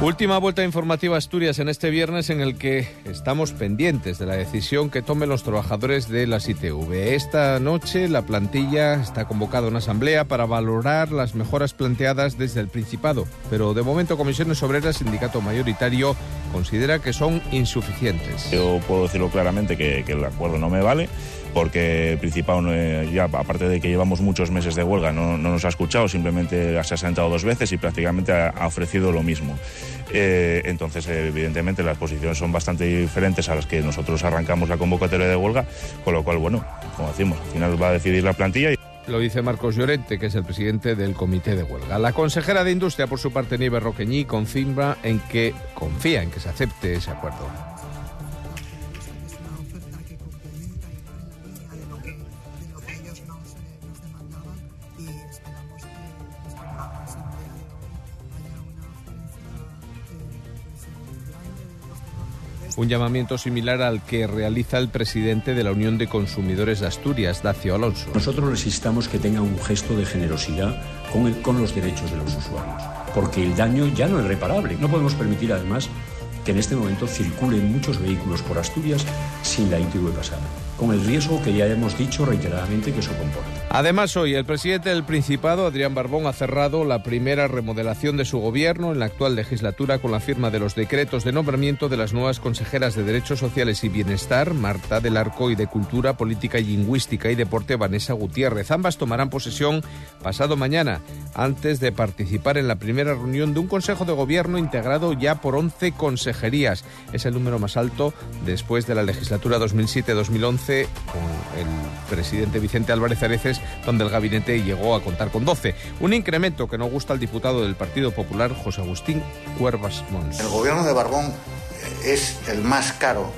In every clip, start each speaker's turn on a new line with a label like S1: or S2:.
S1: Última vuelta informativa Asturias en este viernes en el que estamos pendientes de la decisión que tomen los trabajadores de las ITV. Esta noche la plantilla está convocada a una asamblea para valorar las mejoras planteadas desde el Principado, pero de momento Comisiones Obreras, sindicato mayoritario, considera que son insuficientes.
S2: Yo puedo decirlo claramente que, que el acuerdo no me vale porque el Principado, ya aparte de que llevamos muchos meses de huelga, no, nos ha escuchado, simplemente se ha sentado dos veces y prácticamente ha, ofrecido lo mismo. Eh, entonces, evidentemente, las posiciones son bastante diferentes a las que nosotros arrancamos la convocatoria de huelga, con lo cual, bueno, como decimos, al final va a decidir la plantilla.
S1: Lo dice Marcos Llorente, que es el presidente del comité de huelga. La consejera de Industria, por su parte, Nieves Roqueñí, confirma en que confía en que se acepte ese acuerdo. Un llamamiento similar al que realiza el presidente de la Unión de Consumidores de Asturias, Dacio Alonso.
S3: Nosotros necesitamos que tenga un gesto de generosidad con, con los derechos de los usuarios, porque el daño ya no es reparable. No podemos permitir además que en este momento circulen muchos vehículos por Asturias sin la ITV pasada con el riesgo que ya hemos dicho reiteradamente que eso comporta.
S1: Además, hoy el presidente del Principado, Adrián Barbón, ha cerrado la primera remodelación de su gobierno en la actual legislatura con la firma de los decretos de nombramiento de las nuevas consejeras de Derechos Sociales y Bienestar, Marta del Arco, y de Cultura, Política y Lingüística y Deporte, Vanessa Gutiérrez. Ambas tomarán posesión pasado mañana, antes de participar en la primera reunión de un Consejo de Gobierno integrado ya por 11 consejerías. Es el número más alto después de la legislatura 2007-2011 con el presidente Vicente Álvarez Areces, donde el gabinete llegó a contar con 12. Un incremento que no gusta al diputado del Partido Popular, José Agustín Cuervas Mons.
S4: El gobierno de Barbón es el más caro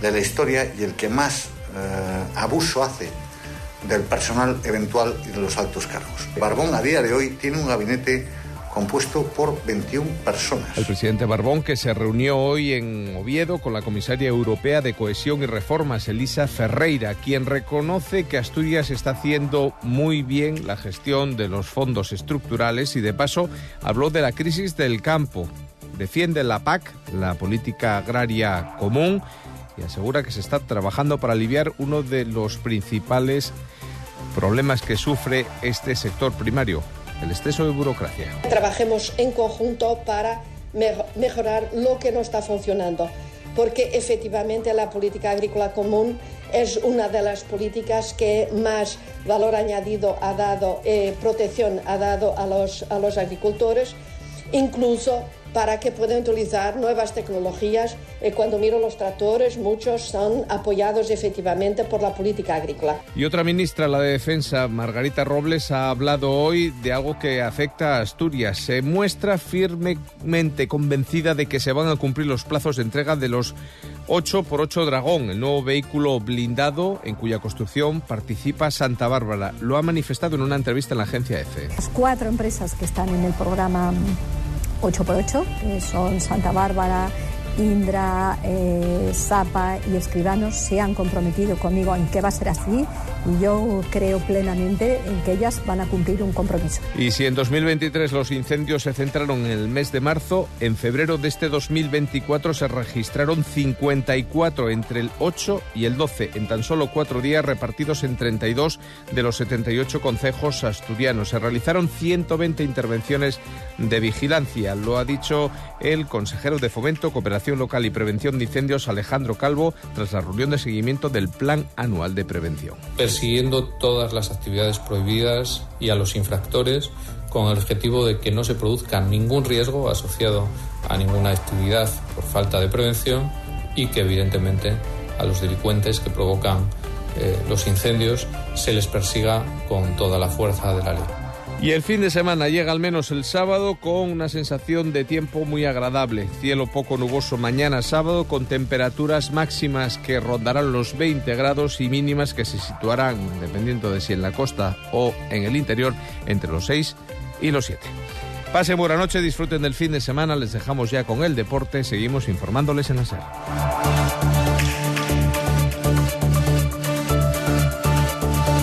S4: de la historia y el que más eh, abuso hace del personal eventual y de los altos cargos. Barbón a día de hoy tiene un gabinete compuesto por 21 personas.
S1: El presidente Barbón, que se reunió hoy en Oviedo con la comisaria europea de Cohesión y Reformas, Elisa Ferreira, quien reconoce que Asturias está haciendo muy bien la gestión de los fondos estructurales y de paso habló de la crisis del campo. Defiende la PAC, la política agraria común, y asegura que se está trabajando para aliviar uno de los principales problemas que sufre este sector primario, el exceso de burocracia.
S5: Trabajemos en conjunto para mejorar lo que no está funcionando, porque efectivamente la política agrícola común es una de las políticas que más valor añadido ha dado, eh, protección ha dado a los, a los agricultores, incluso para que puedan utilizar nuevas tecnologías. Eh, cuando miro los tractores, muchos son apoyados efectivamente por la política agrícola.
S1: Y otra ministra, la de Defensa, Margarita Robles, ha hablado hoy de algo que afecta a Asturias. Se muestra firmemente convencida de que se van a cumplir los plazos de entrega de los 8x8 Dragón, el nuevo vehículo blindado en cuya construcción participa Santa Bárbara. Lo ha manifestado en una entrevista en la agencia EFE.
S6: Las cuatro empresas que están en el programa 8x8, que son Santa Bárbara, Indra, eh, Zapa y Escribanos se han comprometido conmigo en que va a ser así y yo creo plenamente en que ellas van a cumplir un compromiso.
S1: Y si en 2023 los incendios se centraron en el mes de marzo, en febrero de este 2024 se registraron 54 entre el 8 y el 12 en tan solo cuatro días repartidos en 32 de los 78 concejos asturianos. Se realizaron 120 intervenciones de vigilancia, lo ha dicho el consejero de Fomento, Cooperación Local y Prevención de Incendios, Alejandro Calvo, tras la reunión de seguimiento del Plan Anual de Prevención
S7: persiguiendo todas las actividades prohibidas y a los infractores con el objetivo de que no se produzca ningún riesgo asociado a ninguna actividad por falta de prevención y que evidentemente a los delincuentes que provocan eh, los incendios se les persiga con toda la fuerza de la ley.
S1: Y el fin de semana llega al menos el sábado con una sensación de tiempo muy agradable. Cielo poco nuboso mañana sábado con temperaturas máximas que rondarán los 20 grados y mínimas que se situarán, dependiendo de si en la costa o en el interior, entre los 6 y los 7. Pasen buena noche, disfruten del fin de semana, les dejamos ya con el deporte, seguimos informándoles en la SER.